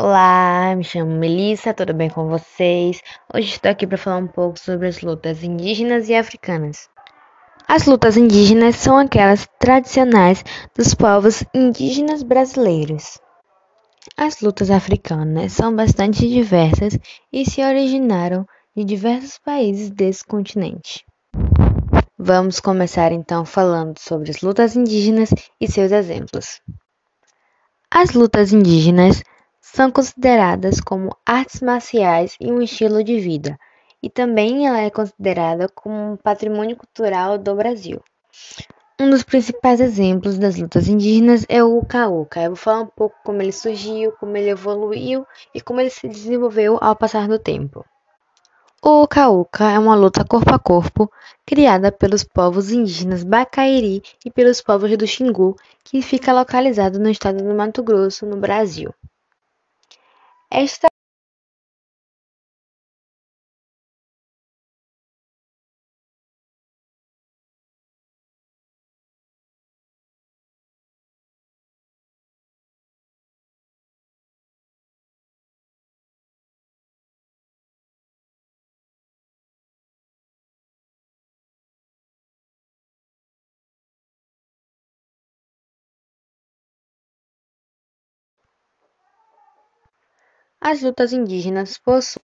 Olá, me chamo Melissa, tudo bem com vocês? Hoje estou aqui para falar um pouco sobre as lutas indígenas e africanas. As lutas indígenas são aquelas tradicionais dos povos indígenas brasileiros. As lutas africanas são bastante diversas e se originaram de diversos países desse continente. Vamos começar então falando sobre as lutas indígenas e seus exemplos. As lutas indígenas são consideradas como artes marciais e um estilo de vida, e também ela é considerada como um patrimônio cultural do Brasil. Um dos principais exemplos das lutas indígenas é o Uca-Uca. Eu vou falar um pouco como ele surgiu, como ele evoluiu e como ele se desenvolveu ao passar do tempo. O Uca-Uca é uma luta corpo a corpo criada pelos povos indígenas Bacairi e pelos povos do Xingu, que fica localizado no estado do Mato Grosso, no Brasil. Esta As lutas indígenas possuem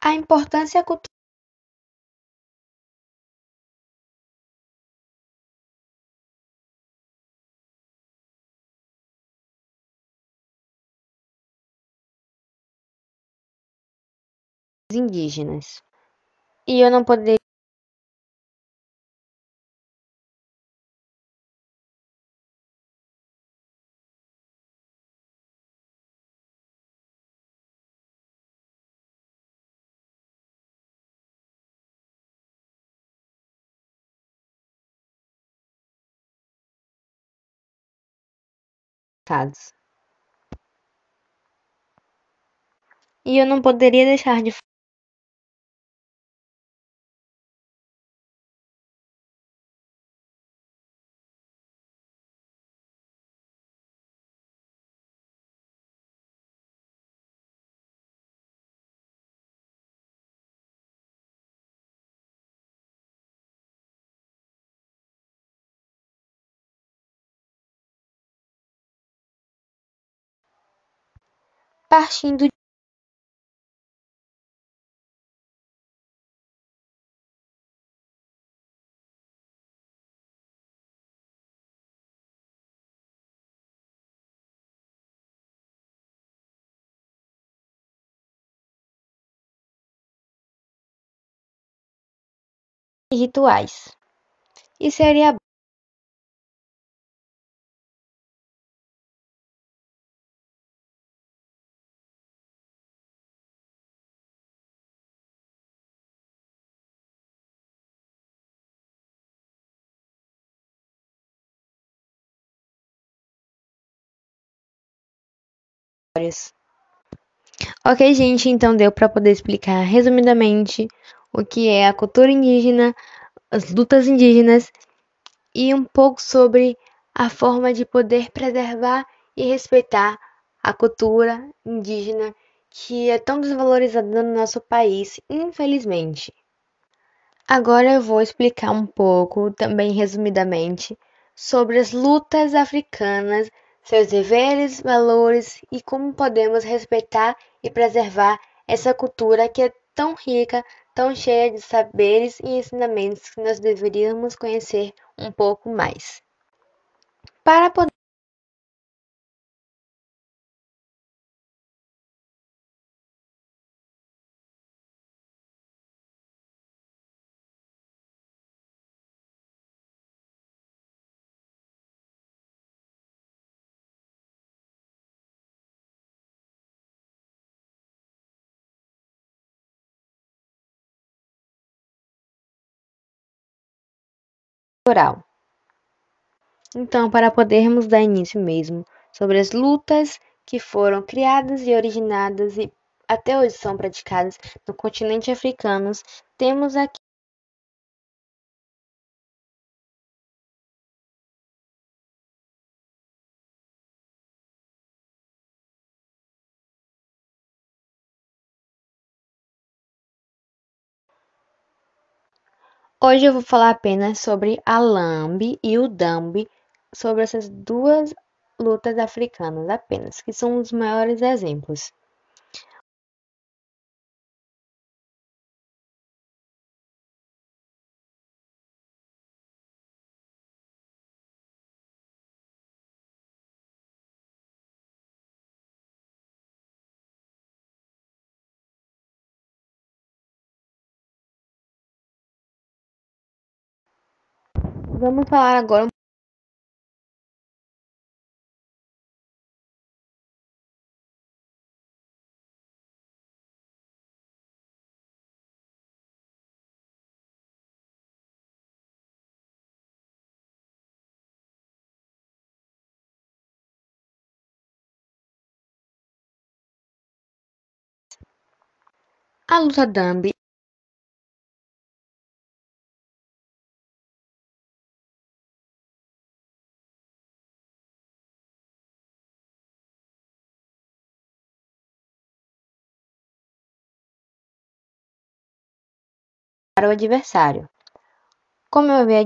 a importância cultural indígenas. E eu não poderia E eu não poderia deixar de partindo rituais. E seria Ok, gente, então deu para poder explicar resumidamente o que é a cultura indígena, as lutas indígenas e um pouco sobre a forma de poder preservar e respeitar a cultura indígena que é tão desvalorizada no nosso país, infelizmente. Agora eu vou explicar um pouco, também resumidamente, sobre as lutas africanas seus deveres, valores e como podemos respeitar e preservar essa cultura que é tão rica, tão cheia de saberes e ensinamentos que nós deveríamos conhecer um pouco mais. Para poder Rural. Então, para podermos dar início mesmo sobre as lutas que foram criadas e originadas e até hoje são praticadas no continente africano, temos aqui Hoje eu vou falar apenas sobre a Lambe e o Dambe, sobre essas duas lutas africanas apenas, que são os maiores exemplos. Vamos falar agora a luta Dambe adversário. Como eu havia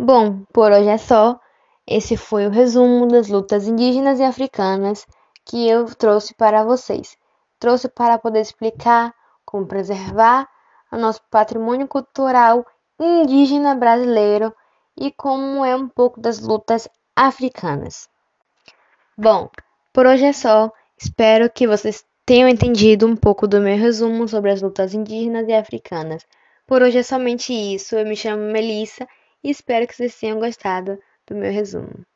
Bom, por hoje é só. Esse foi o resumo das lutas indígenas e africanas que eu trouxe para vocês. Trouxe para poder explicar como preservar o nosso patrimônio cultural indígena brasileiro e como é um pouco das lutas africanas. Bom, por hoje é só. Espero que vocês tenham entendido um pouco do meu resumo sobre as lutas indígenas e africanas. Por hoje é somente isso. Eu me chamo Melissa e espero que vocês tenham gostado do meu resumo.